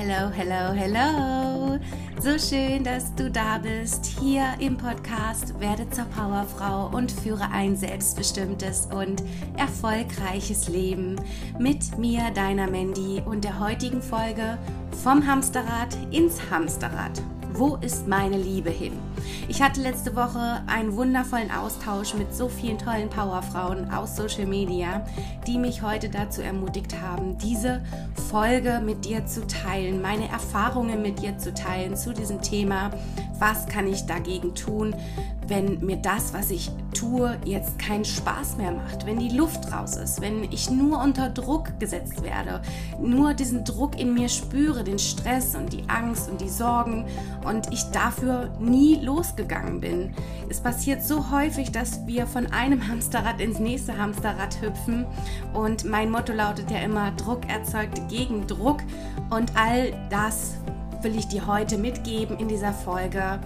Hello, hello, hello. So schön, dass du da bist. Hier im Podcast Werde zur Powerfrau und führe ein selbstbestimmtes und erfolgreiches Leben mit mir, deiner Mandy und der heutigen Folge vom Hamsterrad ins Hamsterrad. Wo ist meine Liebe hin? Ich hatte letzte Woche einen wundervollen Austausch mit so vielen tollen Powerfrauen aus Social Media, die mich heute dazu ermutigt haben, diese Folge mit dir zu teilen, meine Erfahrungen mit dir zu teilen zu diesem Thema. Was kann ich dagegen tun, wenn mir das, was ich tue, jetzt keinen Spaß mehr macht, wenn die Luft raus ist, wenn ich nur unter Druck gesetzt werde, nur diesen Druck in mir spüre, den Stress und die Angst und die Sorgen und ich dafür nie losgegangen bin. Es passiert so häufig, dass wir von einem Hamsterrad ins nächste Hamsterrad hüpfen und mein Motto lautet ja immer, Druck erzeugt Gegendruck und all das will ich dir heute mitgeben in dieser Folge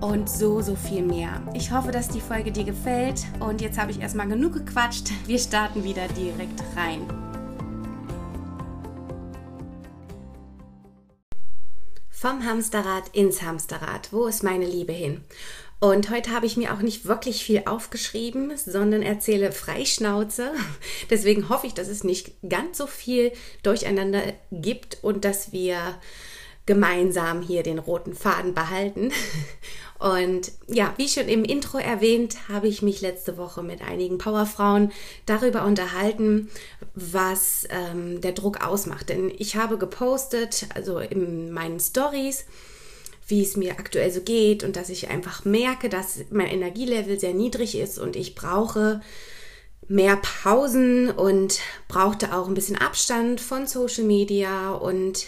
und so, so viel mehr. Ich hoffe, dass die Folge dir gefällt und jetzt habe ich erstmal genug gequatscht. Wir starten wieder direkt rein. Vom Hamsterrad ins Hamsterrad. Wo ist meine Liebe hin? Und heute habe ich mir auch nicht wirklich viel aufgeschrieben, sondern erzähle Freischnauze. Deswegen hoffe ich, dass es nicht ganz so viel durcheinander gibt und dass wir gemeinsam hier den roten Faden behalten. Und ja, wie schon im Intro erwähnt, habe ich mich letzte Woche mit einigen Powerfrauen darüber unterhalten, was ähm, der Druck ausmacht. Denn ich habe gepostet, also in meinen Stories, wie es mir aktuell so geht und dass ich einfach merke, dass mein Energielevel sehr niedrig ist und ich brauche mehr Pausen und brauchte auch ein bisschen Abstand von Social Media und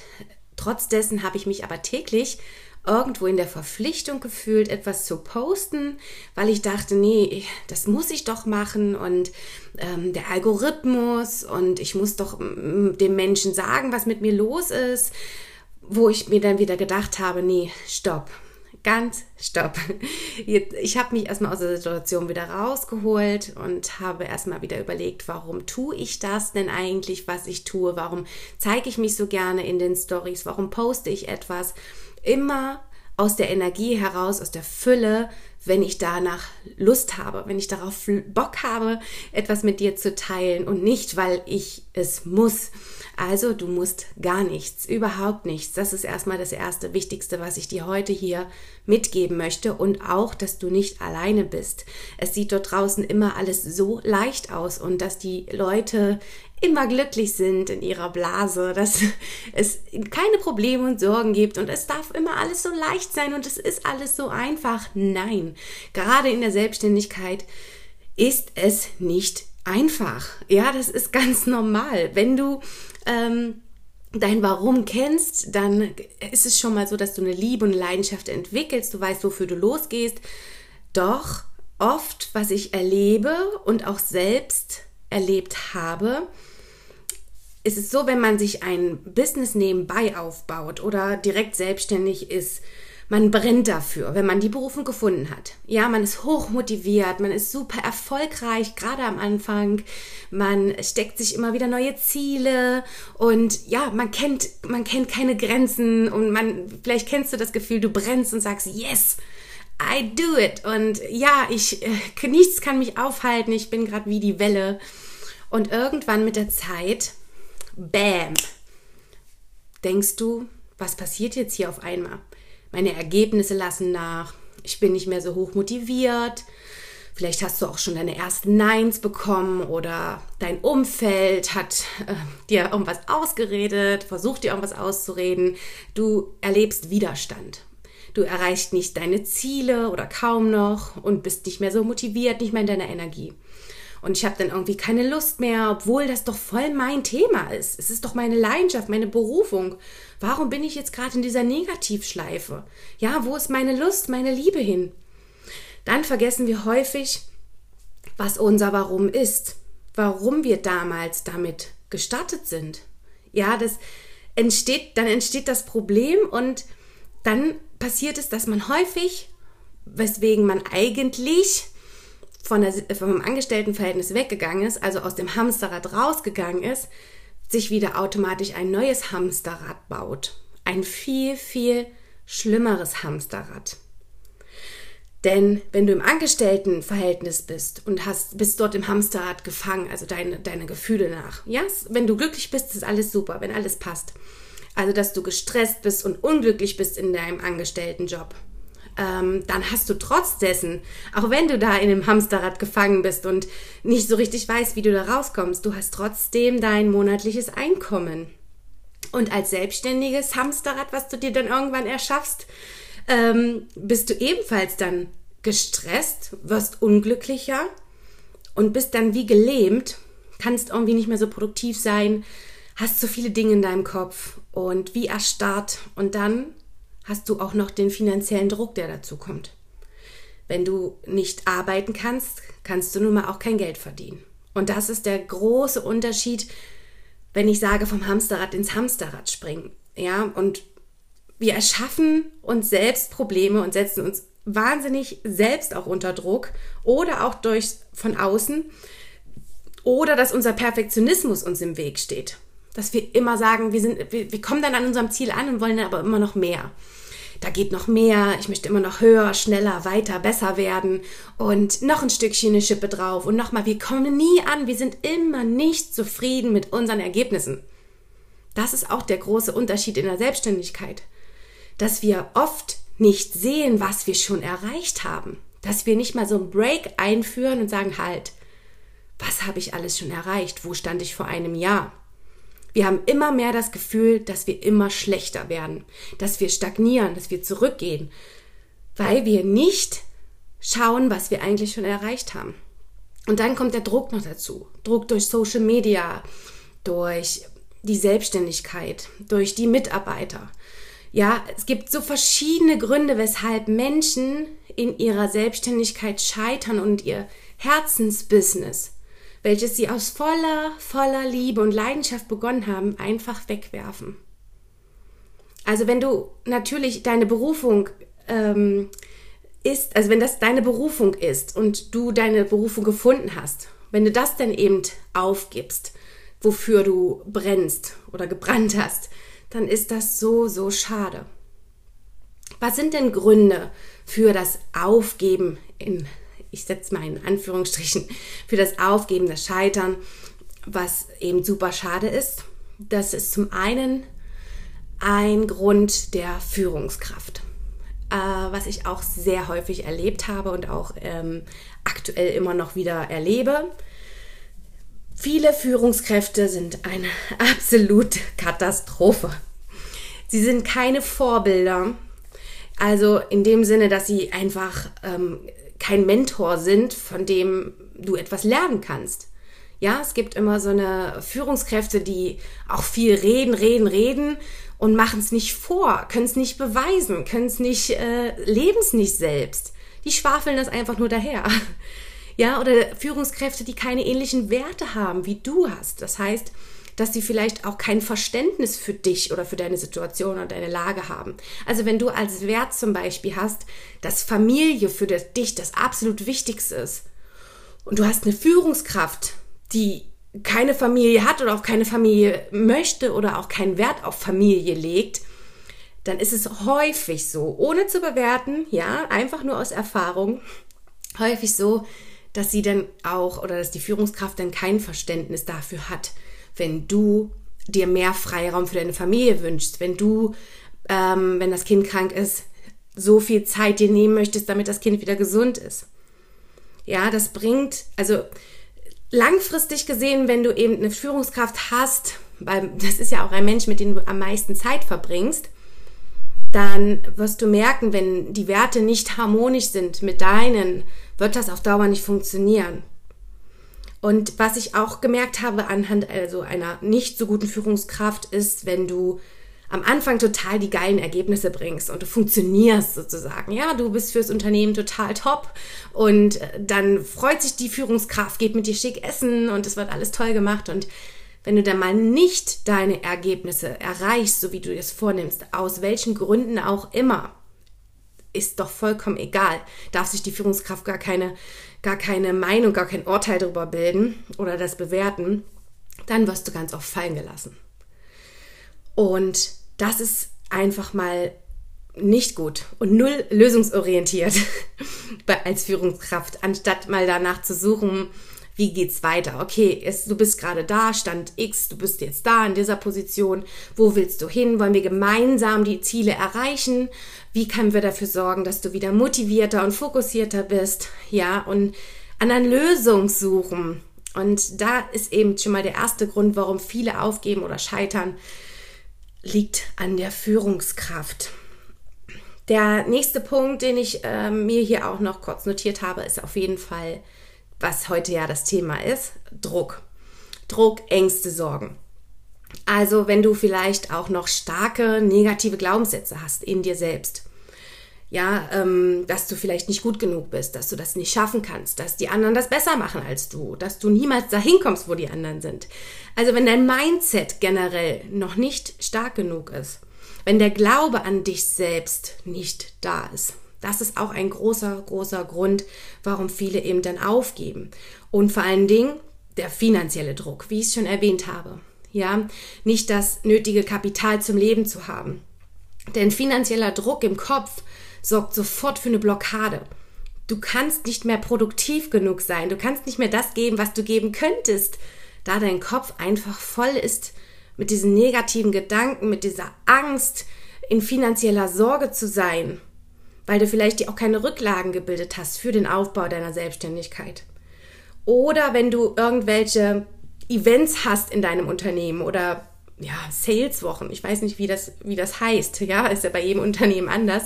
trotz dessen habe ich mich aber täglich irgendwo in der Verpflichtung gefühlt, etwas zu posten, weil ich dachte, nee, das muss ich doch machen und ähm, der Algorithmus und ich muss doch mm, dem Menschen sagen, was mit mir los ist, wo ich mir dann wieder gedacht habe, nee, stopp, ganz stopp. Ich habe mich erstmal aus der Situation wieder rausgeholt und habe erstmal wieder überlegt, warum tue ich das denn eigentlich, was ich tue? Warum zeige ich mich so gerne in den Stories? Warum poste ich etwas? immer aus der Energie heraus, aus der Fülle, wenn ich danach Lust habe, wenn ich darauf Bock habe, etwas mit dir zu teilen und nicht, weil ich es muss. Also du musst gar nichts, überhaupt nichts. Das ist erstmal das erste Wichtigste, was ich dir heute hier mitgeben möchte und auch, dass du nicht alleine bist. Es sieht dort draußen immer alles so leicht aus und dass die Leute immer glücklich sind in ihrer Blase, dass es keine Probleme und Sorgen gibt und es darf immer alles so leicht sein und es ist alles so einfach. Nein, gerade in der Selbstständigkeit ist es nicht einfach. Ja, das ist ganz normal. Wenn du ähm, dein Warum kennst, dann ist es schon mal so, dass du eine Liebe und Leidenschaft entwickelst, du weißt, wofür du losgehst. Doch oft, was ich erlebe und auch selbst erlebt habe, ist es so, wenn man sich ein Business nebenbei aufbaut oder direkt selbstständig ist, man brennt dafür, wenn man die Berufung gefunden hat. Ja, man ist hoch motiviert, man ist super erfolgreich, gerade am Anfang. Man steckt sich immer wieder neue Ziele und ja, man kennt, man kennt keine Grenzen und man, vielleicht kennst du das Gefühl, du brennst und sagst, yes, I do it. Und ja, ich, äh, nichts kann mich aufhalten, ich bin gerade wie die Welle. Und irgendwann mit der Zeit Bam. Denkst du, was passiert jetzt hier auf einmal? Meine Ergebnisse lassen nach. Ich bin nicht mehr so hoch motiviert. Vielleicht hast du auch schon deine ersten Neins bekommen oder dein Umfeld hat äh, dir irgendwas ausgeredet, versucht dir irgendwas auszureden. Du erlebst Widerstand. Du erreichst nicht deine Ziele oder kaum noch und bist nicht mehr so motiviert, nicht mehr in deiner Energie. Und ich habe dann irgendwie keine Lust mehr, obwohl das doch voll mein Thema ist. Es ist doch meine Leidenschaft, meine Berufung. Warum bin ich jetzt gerade in dieser Negativschleife? Ja, wo ist meine Lust, meine Liebe hin? Dann vergessen wir häufig, was unser Warum ist. Warum wir damals damit gestartet sind. Ja, das entsteht, dann entsteht das Problem und dann passiert es, dass man häufig, weswegen man eigentlich von der, vom Angestelltenverhältnis weggegangen ist, also aus dem Hamsterrad rausgegangen ist, sich wieder automatisch ein neues Hamsterrad baut. ein viel, viel schlimmeres Hamsterrad. Denn wenn du im Angestelltenverhältnis bist und hast, bist dort im Hamsterrad gefangen, also deine, deine Gefühle nach, ja, wenn du glücklich bist, ist alles super, wenn alles passt. Also, dass du gestresst bist und unglücklich bist in deinem Angestelltenjob. Ähm, dann hast du trotz dessen, auch wenn du da in dem Hamsterrad gefangen bist und nicht so richtig weißt, wie du da rauskommst, du hast trotzdem dein monatliches Einkommen. Und als selbstständiges Hamsterrad, was du dir dann irgendwann erschaffst, ähm, bist du ebenfalls dann gestresst, wirst unglücklicher und bist dann wie gelähmt, kannst irgendwie nicht mehr so produktiv sein, hast so viele Dinge in deinem Kopf und wie erstarrt und dann hast du auch noch den finanziellen Druck, der dazu kommt. Wenn du nicht arbeiten kannst, kannst du nun mal auch kein Geld verdienen. Und das ist der große Unterschied, wenn ich sage, vom Hamsterrad ins Hamsterrad springen. Ja, und wir erschaffen uns selbst Probleme und setzen uns wahnsinnig selbst auch unter Druck oder auch durch von außen oder dass unser Perfektionismus uns im Weg steht. Dass wir immer sagen, wir, sind, wir, wir kommen dann an unserem Ziel an und wollen aber immer noch mehr. Da geht noch mehr, ich möchte immer noch höher, schneller, weiter, besser werden und noch ein Stückchen eine Schippe drauf und nochmal, wir kommen nie an, wir sind immer nicht zufrieden mit unseren Ergebnissen. Das ist auch der große Unterschied in der Selbstständigkeit dass wir oft nicht sehen, was wir schon erreicht haben. Dass wir nicht mal so einen Break einführen und sagen, halt, was habe ich alles schon erreicht? Wo stand ich vor einem Jahr? Wir haben immer mehr das Gefühl, dass wir immer schlechter werden, dass wir stagnieren, dass wir zurückgehen, weil wir nicht schauen, was wir eigentlich schon erreicht haben. Und dann kommt der Druck noch dazu. Druck durch Social Media, durch die Selbstständigkeit, durch die Mitarbeiter, ja, es gibt so verschiedene Gründe, weshalb Menschen in ihrer Selbstständigkeit scheitern und ihr Herzensbusiness, welches sie aus voller, voller Liebe und Leidenschaft begonnen haben, einfach wegwerfen. Also wenn du natürlich deine Berufung ähm, ist, also wenn das deine Berufung ist und du deine Berufung gefunden hast, wenn du das dann eben aufgibst, wofür du brennst oder gebrannt hast, dann ist das so, so schade. Was sind denn Gründe für das Aufgeben in, ich setze mal in Anführungsstrichen, für das Aufgeben, das Scheitern, was eben super schade ist? Das ist zum einen ein Grund der Führungskraft, äh, was ich auch sehr häufig erlebt habe und auch ähm, aktuell immer noch wieder erlebe. Viele Führungskräfte sind eine absolute Katastrophe. Sie sind keine Vorbilder. Also in dem Sinne, dass sie einfach ähm, kein Mentor sind, von dem du etwas lernen kannst. Ja, es gibt immer so eine Führungskräfte, die auch viel reden, reden, reden und machen es nicht vor, können es nicht beweisen, können es nicht, äh, leben es nicht selbst. Die schwafeln das einfach nur daher. Ja, oder Führungskräfte, die keine ähnlichen Werte haben, wie du hast. Das heißt, dass sie vielleicht auch kein Verständnis für dich oder für deine Situation oder deine Lage haben. Also wenn du als Wert zum Beispiel hast, dass Familie für dich das absolut Wichtigste ist und du hast eine Führungskraft, die keine Familie hat oder auch keine Familie möchte oder auch keinen Wert auf Familie legt, dann ist es häufig so, ohne zu bewerten, ja, einfach nur aus Erfahrung, häufig so, dass sie dann auch oder dass die Führungskraft dann kein Verständnis dafür hat, wenn du dir mehr Freiraum für deine Familie wünschst, wenn du, ähm, wenn das Kind krank ist, so viel Zeit dir nehmen möchtest, damit das Kind wieder gesund ist. Ja, das bringt, also langfristig gesehen, wenn du eben eine Führungskraft hast, weil das ist ja auch ein Mensch, mit dem du am meisten Zeit verbringst, dann wirst du merken, wenn die Werte nicht harmonisch sind mit deinen, wird das auf Dauer nicht funktionieren. Und was ich auch gemerkt habe anhand also einer nicht so guten Führungskraft ist, wenn du am Anfang total die geilen Ergebnisse bringst und du funktionierst sozusagen. Ja, du bist fürs Unternehmen total top und äh, dann freut sich die Führungskraft, geht mit dir schick essen und es wird alles toll gemacht und wenn du dann mal nicht deine Ergebnisse erreichst, so wie du es vornimmst, aus welchen Gründen auch immer, ist doch vollkommen egal. Darf sich die Führungskraft gar keine, gar keine Meinung, gar kein Urteil darüber bilden oder das bewerten, dann wirst du ganz oft fallen gelassen. Und das ist einfach mal nicht gut und null lösungsorientiert als Führungskraft, anstatt mal danach zu suchen, wie geht's weiter? Okay, es, du bist gerade da, Stand X, du bist jetzt da in dieser Position. Wo willst du hin? Wollen wir gemeinsam die Ziele erreichen? Wie können wir dafür sorgen, dass du wieder motivierter und fokussierter bist? Ja, und an einer Lösung suchen. Und da ist eben schon mal der erste Grund, warum viele aufgeben oder scheitern, liegt an der Führungskraft. Der nächste Punkt, den ich äh, mir hier auch noch kurz notiert habe, ist auf jeden Fall, was heute ja das Thema ist, Druck. Druck, Ängste, Sorgen. Also wenn du vielleicht auch noch starke negative Glaubenssätze hast in dir selbst. Ja, ähm, dass du vielleicht nicht gut genug bist, dass du das nicht schaffen kannst, dass die anderen das besser machen als du, dass du niemals dahin kommst, wo die anderen sind. Also wenn dein Mindset generell noch nicht stark genug ist, wenn der Glaube an dich selbst nicht da ist. Das ist auch ein großer, großer Grund, warum viele eben dann aufgeben. Und vor allen Dingen der finanzielle Druck, wie ich es schon erwähnt habe. Ja, nicht das nötige Kapital zum Leben zu haben. Denn finanzieller Druck im Kopf sorgt sofort für eine Blockade. Du kannst nicht mehr produktiv genug sein. Du kannst nicht mehr das geben, was du geben könntest, da dein Kopf einfach voll ist mit diesen negativen Gedanken, mit dieser Angst, in finanzieller Sorge zu sein, weil du vielleicht dir auch keine Rücklagen gebildet hast für den Aufbau deiner Selbstständigkeit. Oder wenn du irgendwelche Events hast in deinem Unternehmen oder ja, Saleswochen, ich weiß nicht, wie das, wie das heißt, ja, ist ja bei jedem Unternehmen anders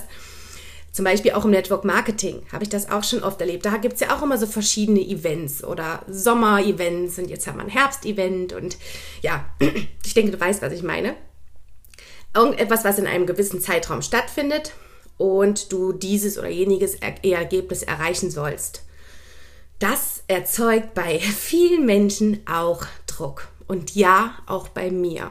zum Beispiel auch im Network Marketing habe ich das auch schon oft erlebt. Da gibt es ja auch immer so verschiedene Events oder Sommer-Events und jetzt haben wir ein Herbst-Event und ja, ich denke, du weißt, was ich meine. Irgendetwas, was in einem gewissen Zeitraum stattfindet und du dieses oder jeniges Ergebnis erreichen sollst. Das erzeugt bei vielen Menschen auch Druck. Und ja, auch bei mir.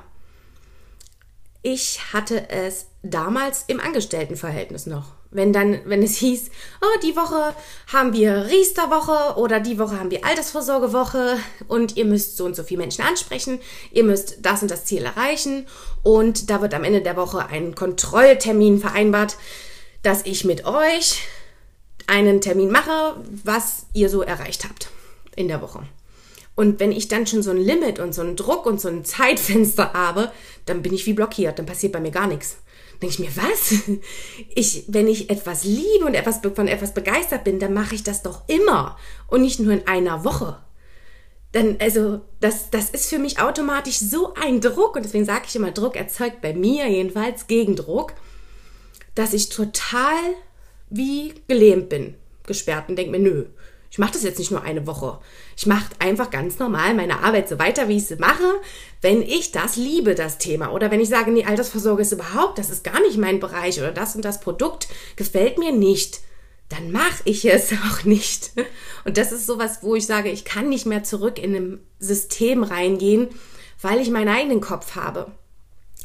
Ich hatte es damals im Angestelltenverhältnis noch wenn dann, wenn es hieß, oh, die Woche haben wir Riesterwoche oder die Woche haben wir Altersvorsorgewoche und ihr müsst so und so viele Menschen ansprechen, ihr müsst das und das Ziel erreichen und da wird am Ende der Woche ein Kontrolltermin vereinbart, dass ich mit euch einen Termin mache, was ihr so erreicht habt in der Woche. Und wenn ich dann schon so ein Limit und so einen Druck und so ein Zeitfenster habe, dann bin ich wie blockiert, dann passiert bei mir gar nichts denke ich mir, was? Ich, wenn ich etwas liebe und etwas, von etwas begeistert bin, dann mache ich das doch immer und nicht nur in einer Woche. Dann, also, das, das ist für mich automatisch so ein Druck und deswegen sage ich immer, Druck erzeugt bei mir jedenfalls Gegendruck, dass ich total wie gelähmt bin, gesperrt und denke mir, nö, ich mache das jetzt nicht nur eine Woche. Ich mache einfach ganz normal meine Arbeit so weiter, wie ich sie mache, wenn ich das liebe, das Thema. Oder wenn ich sage, nee, Altersvorsorge ist überhaupt, das ist gar nicht mein Bereich oder das und das Produkt gefällt mir nicht, dann mache ich es auch nicht. Und das ist sowas, wo ich sage, ich kann nicht mehr zurück in ein System reingehen, weil ich meinen eigenen Kopf habe.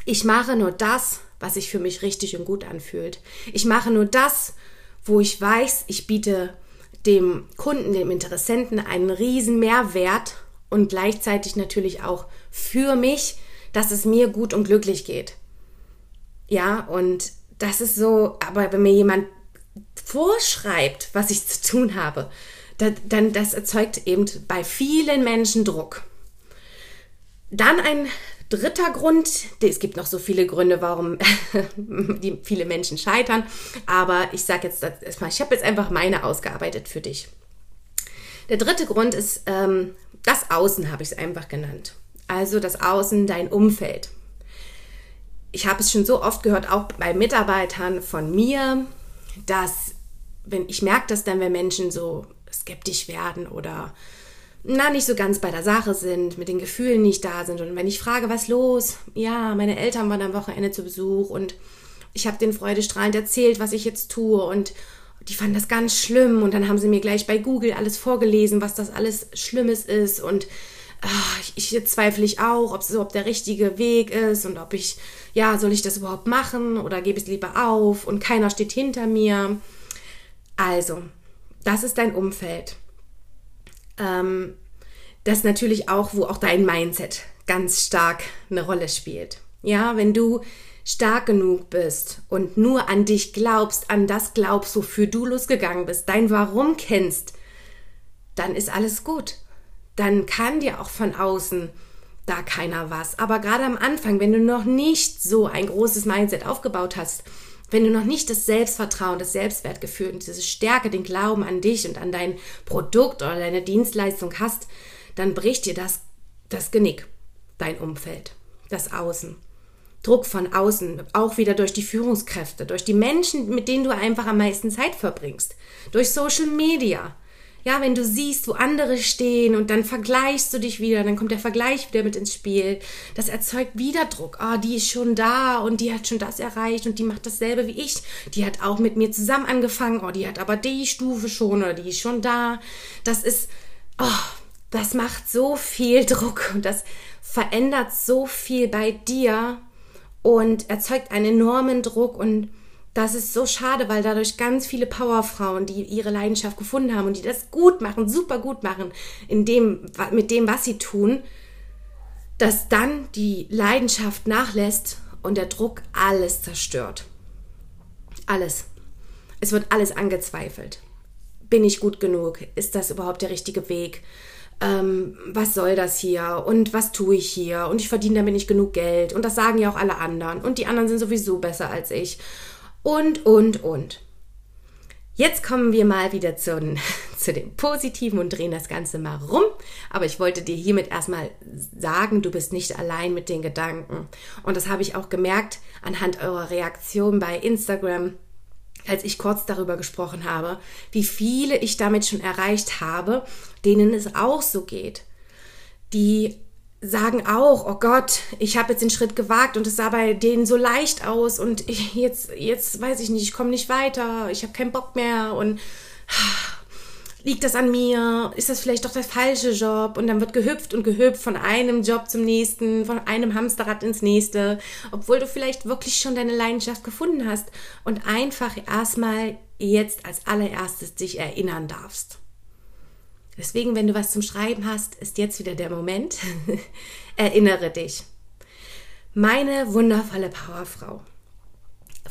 Ich mache nur das, was sich für mich richtig und gut anfühlt. Ich mache nur das, wo ich weiß, ich biete dem Kunden, dem Interessenten einen riesen Mehrwert und gleichzeitig natürlich auch für mich, dass es mir gut und glücklich geht. Ja, und das ist so, aber wenn mir jemand vorschreibt, was ich zu tun habe, dann das erzeugt eben bei vielen Menschen Druck. Dann ein dritter Grund, es gibt noch so viele Gründe, warum die viele Menschen scheitern, aber ich sage jetzt erstmal, ich habe jetzt einfach meine ausgearbeitet für dich. Der dritte Grund ist ähm, das Außen, habe ich es einfach genannt. Also das Außen, dein Umfeld. Ich habe es schon so oft gehört, auch bei Mitarbeitern von mir, dass wenn ich merke das dann, wenn Menschen so skeptisch werden oder na, nicht so ganz bei der Sache sind, mit den Gefühlen nicht da sind. Und wenn ich frage, was los? Ja, meine Eltern waren am Wochenende zu Besuch und ich habe den freudestrahlend erzählt, was ich jetzt tue und die fanden das ganz schlimm und dann haben sie mir gleich bei Google alles vorgelesen, was das alles Schlimmes ist und ach, ich, ich zweifle ich auch, ob es überhaupt der richtige Weg ist und ob ich, ja, soll ich das überhaupt machen oder gebe ich es lieber auf und keiner steht hinter mir. Also, das ist dein Umfeld ähm, das natürlich auch, wo auch dein Mindset ganz stark eine Rolle spielt. Ja, wenn du stark genug bist und nur an dich glaubst, an das glaubst, wofür du losgegangen bist, dein Warum kennst, dann ist alles gut. Dann kann dir auch von außen da keiner was. Aber gerade am Anfang, wenn du noch nicht so ein großes Mindset aufgebaut hast, wenn du noch nicht das Selbstvertrauen, das Selbstwertgefühl und diese Stärke, den Glauben an dich und an dein Produkt oder deine Dienstleistung hast, dann bricht dir das, das Genick, dein Umfeld, das Außen. Druck von außen, auch wieder durch die Führungskräfte, durch die Menschen, mit denen du einfach am meisten Zeit verbringst, durch Social Media. Ja, wenn du siehst, wo andere stehen und dann vergleichst du dich wieder, dann kommt der Vergleich wieder mit ins Spiel. Das erzeugt wieder Druck. Ah, oh, die ist schon da und die hat schon das erreicht und die macht dasselbe wie ich. Die hat auch mit mir zusammen angefangen. Oh, die hat aber die Stufe schon oder die ist schon da. Das ist, oh, das macht so viel Druck und das verändert so viel bei dir und erzeugt einen enormen Druck und das ist so schade, weil dadurch ganz viele Powerfrauen, die ihre Leidenschaft gefunden haben und die das gut machen, super gut machen, in dem, mit dem, was sie tun, dass dann die Leidenschaft nachlässt und der Druck alles zerstört. Alles. Es wird alles angezweifelt. Bin ich gut genug? Ist das überhaupt der richtige Weg? ähm, was soll das hier und was tue ich hier und ich verdiene damit nicht genug Geld und das sagen ja auch alle anderen und die anderen sind sowieso besser als ich und, und, und. Jetzt kommen wir mal wieder zu, zu dem Positiven und drehen das Ganze mal rum. Aber ich wollte dir hiermit erstmal sagen, du bist nicht allein mit den Gedanken. Und das habe ich auch gemerkt anhand eurer Reaktion bei Instagram als ich kurz darüber gesprochen habe, wie viele ich damit schon erreicht habe, denen es auch so geht. Die sagen auch, oh Gott, ich habe jetzt den Schritt gewagt und es sah bei denen so leicht aus und jetzt, jetzt weiß ich nicht, ich komme nicht weiter, ich habe keinen Bock mehr und liegt das an mir? Ist das vielleicht doch der falsche Job? Und dann wird gehüpft und gehüpft von einem Job zum nächsten, von einem Hamsterrad ins nächste, obwohl du vielleicht wirklich schon deine Leidenschaft gefunden hast und einfach erstmal jetzt als allererstes dich erinnern darfst. Deswegen, wenn du was zum Schreiben hast, ist jetzt wieder der Moment. Erinnere dich. Meine wundervolle Powerfrau.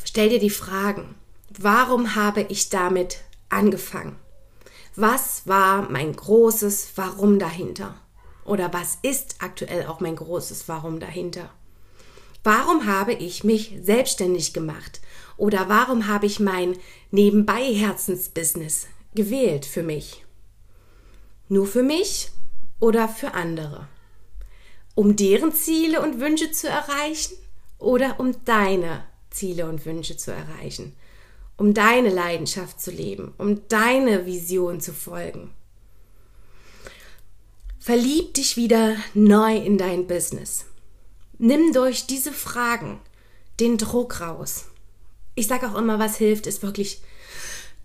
Stell dir die Fragen. Warum habe ich damit angefangen? Was war mein großes Warum dahinter? Oder was ist aktuell auch mein großes Warum dahinter? Warum habe ich mich selbstständig gemacht? Oder warum habe ich mein Nebenbei-Herzensbusiness gewählt für mich? Nur für mich oder für andere? Um deren Ziele und Wünsche zu erreichen oder um deine Ziele und Wünsche zu erreichen? um deine Leidenschaft zu leben, um deine Vision zu folgen. Verlieb dich wieder neu in dein Business. Nimm durch diese Fragen den Druck raus. Ich sage auch immer, was hilft, ist wirklich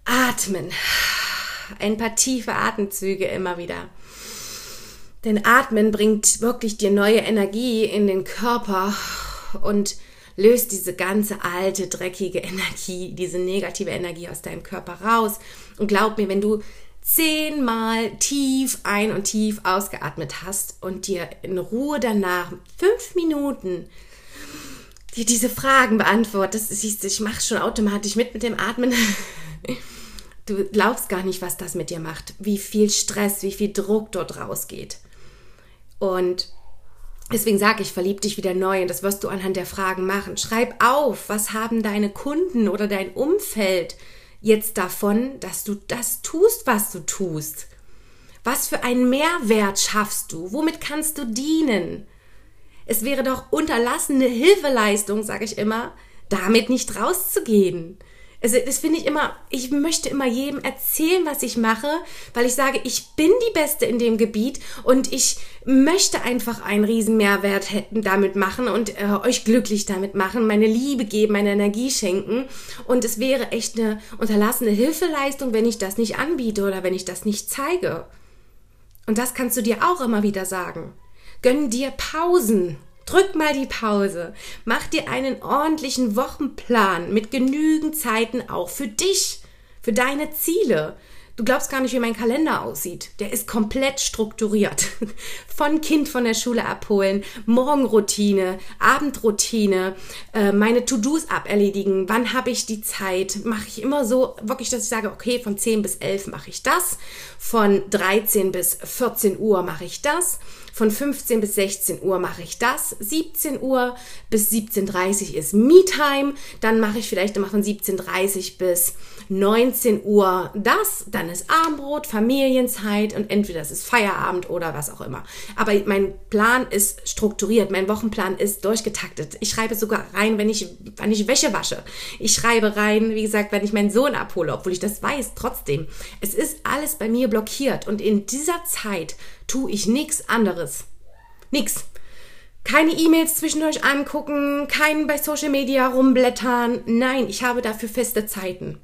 atmen. Ein paar tiefe Atemzüge immer wieder. Denn Atmen bringt wirklich dir neue Energie in den Körper und löst diese ganze alte, dreckige Energie, diese negative Energie aus deinem Körper raus. Und glaub mir, wenn du zehnmal tief ein- und tief ausgeatmet hast und dir in Ruhe danach fünf Minuten dir diese Fragen beantwortest, siehst du, ich mache schon automatisch mit mit dem Atmen. Du glaubst gar nicht, was das mit dir macht, wie viel Stress, wie viel Druck dort rausgeht. Und Deswegen sage ich, verlieb dich wieder neu und das wirst du anhand der Fragen machen. Schreib auf, was haben deine Kunden oder dein Umfeld jetzt davon, dass du das tust, was du tust? Was für einen Mehrwert schaffst du? Womit kannst du dienen? Es wäre doch unterlassene Hilfeleistung, sage ich immer, damit nicht rauszugehen. Also das finde ich immer, ich möchte immer jedem erzählen, was ich mache, weil ich sage, ich bin die Beste in dem Gebiet und ich möchte einfach einen riesen Mehrwert damit machen und äh, euch glücklich damit machen, meine Liebe geben, meine Energie schenken. Und es wäre echt eine unterlassene Hilfeleistung, wenn ich das nicht anbiete oder wenn ich das nicht zeige. Und das kannst du dir auch immer wieder sagen. Gönn dir Pausen. Drück mal die Pause. Mach dir einen ordentlichen Wochenplan mit genügend Zeiten auch für dich, für deine Ziele. Du glaubst gar nicht, wie mein Kalender aussieht. Der ist komplett strukturiert. Von Kind von der Schule abholen, Morgenroutine, Abendroutine, äh, meine To-Dos aberledigen. Wann habe ich die Zeit? Mache ich immer so, wirklich, dass ich sage, okay, von 10 bis 11 mache ich das. Von 13 bis 14 Uhr mache ich das. Von 15 bis 16 Uhr mache ich das. 17 Uhr bis 17.30 Uhr ist Me-Time. Dann mache ich vielleicht immer von 17.30 Uhr bis 19 Uhr das. Dann ist Abendbrot, Familienzeit und entweder es ist Feierabend oder was auch immer. Aber mein Plan ist strukturiert. Mein Wochenplan ist durchgetaktet. Ich schreibe sogar rein, wenn ich, wenn ich Wäsche wasche. Ich schreibe rein, wie gesagt, wenn ich meinen Sohn abhole, obwohl ich das weiß, trotzdem. Es ist alles bei mir blockiert und in dieser Zeit tue ich nichts anderes. Nix. Keine E-Mails zwischendurch angucken, kein bei Social Media rumblättern. Nein, ich habe dafür feste Zeiten.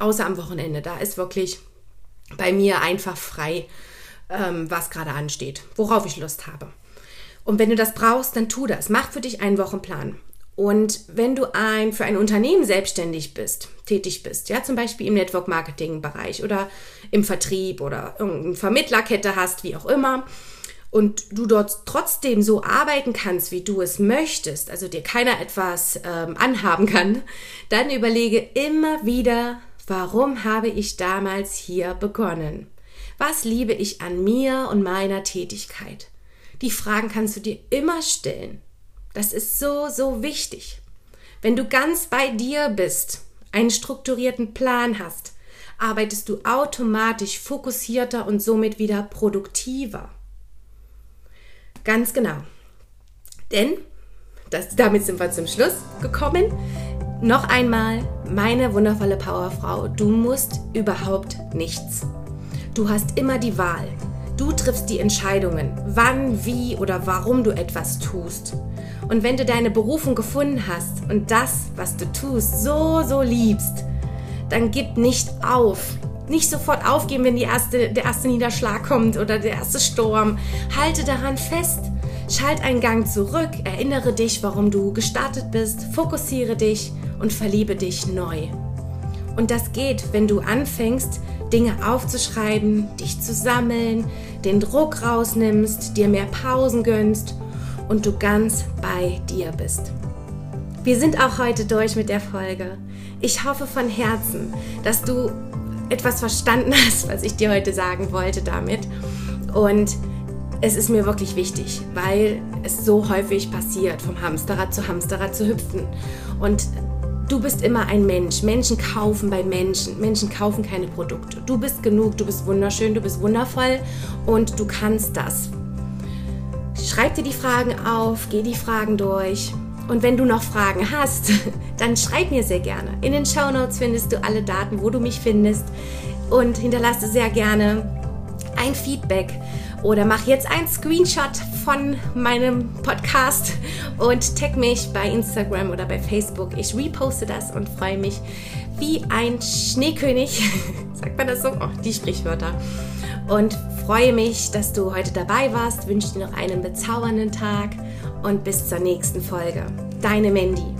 Außer am Wochenende. Da ist wirklich bei mir einfach frei, ähm, was gerade ansteht, worauf ich Lust habe. Und wenn du das brauchst, dann tu das. Mach für dich einen Wochenplan. Und wenn du ein, für ein Unternehmen selbstständig bist, tätig bist, ja, zum Beispiel im Network Marketing Bereich oder im Vertrieb oder irgendeine Vermittlerkette hast, wie auch immer, und du dort trotzdem so arbeiten kannst, wie du es möchtest, also dir keiner etwas ähm, anhaben kann, dann überlege immer wieder, warum habe ich damals hier begonnen? Was liebe ich an mir und meiner Tätigkeit? Die Fragen kannst du dir immer stellen. Das ist so, so wichtig. Wenn du ganz bei dir bist, einen strukturierten Plan hast, arbeitest du automatisch fokussierter und somit wieder produktiver. Ganz genau. Denn, das, damit sind wir zum Schluss gekommen. Noch einmal, meine wundervolle Powerfrau, du musst überhaupt nichts. Du hast immer die Wahl. Du triffst die Entscheidungen, wann, wie oder warum du etwas tust. Und wenn du deine Berufung gefunden hast und das, was du tust, so, so liebst, dann gib nicht auf. Nicht sofort aufgeben, wenn erste, der erste Niederschlag kommt oder der erste Sturm. Halte daran fest. Schalt einen Gang zurück, erinnere dich, warum du gestartet bist, fokussiere dich und verliebe dich neu. Und das geht, wenn du anfängst, Dinge aufzuschreiben, dich zu sammeln, den Druck rausnimmst, dir mehr Pausen gönnst und du ganz bei dir bist. Wir sind auch heute durch mit der Folge. Ich hoffe von Herzen, dass du etwas verstanden hast, was ich dir heute sagen wollte damit. Und es ist mir wirklich wichtig, weil es so häufig passiert, vom Hamsterrad zu Hamsterrad zu hüpfen. Und Du bist immer ein Mensch. Menschen kaufen bei Menschen. Menschen kaufen keine Produkte. Du bist genug, du bist wunderschön, du bist wundervoll und du kannst das. Schreib dir die Fragen auf, geh die Fragen durch. Und wenn du noch Fragen hast, dann schreib mir sehr gerne. In den Show Notes findest du alle Daten, wo du mich findest. Und hinterlasse sehr gerne ein Feedback oder mach jetzt einen Screenshot von meinem Podcast und tag mich bei Instagram oder bei Facebook. Ich reposte das und freue mich wie ein Schneekönig. Sagt man das so? Oh, die Sprichwörter. Und freue mich, dass du heute dabei warst. Wünsche dir noch einen bezaubernden Tag und bis zur nächsten Folge. Deine Mandy.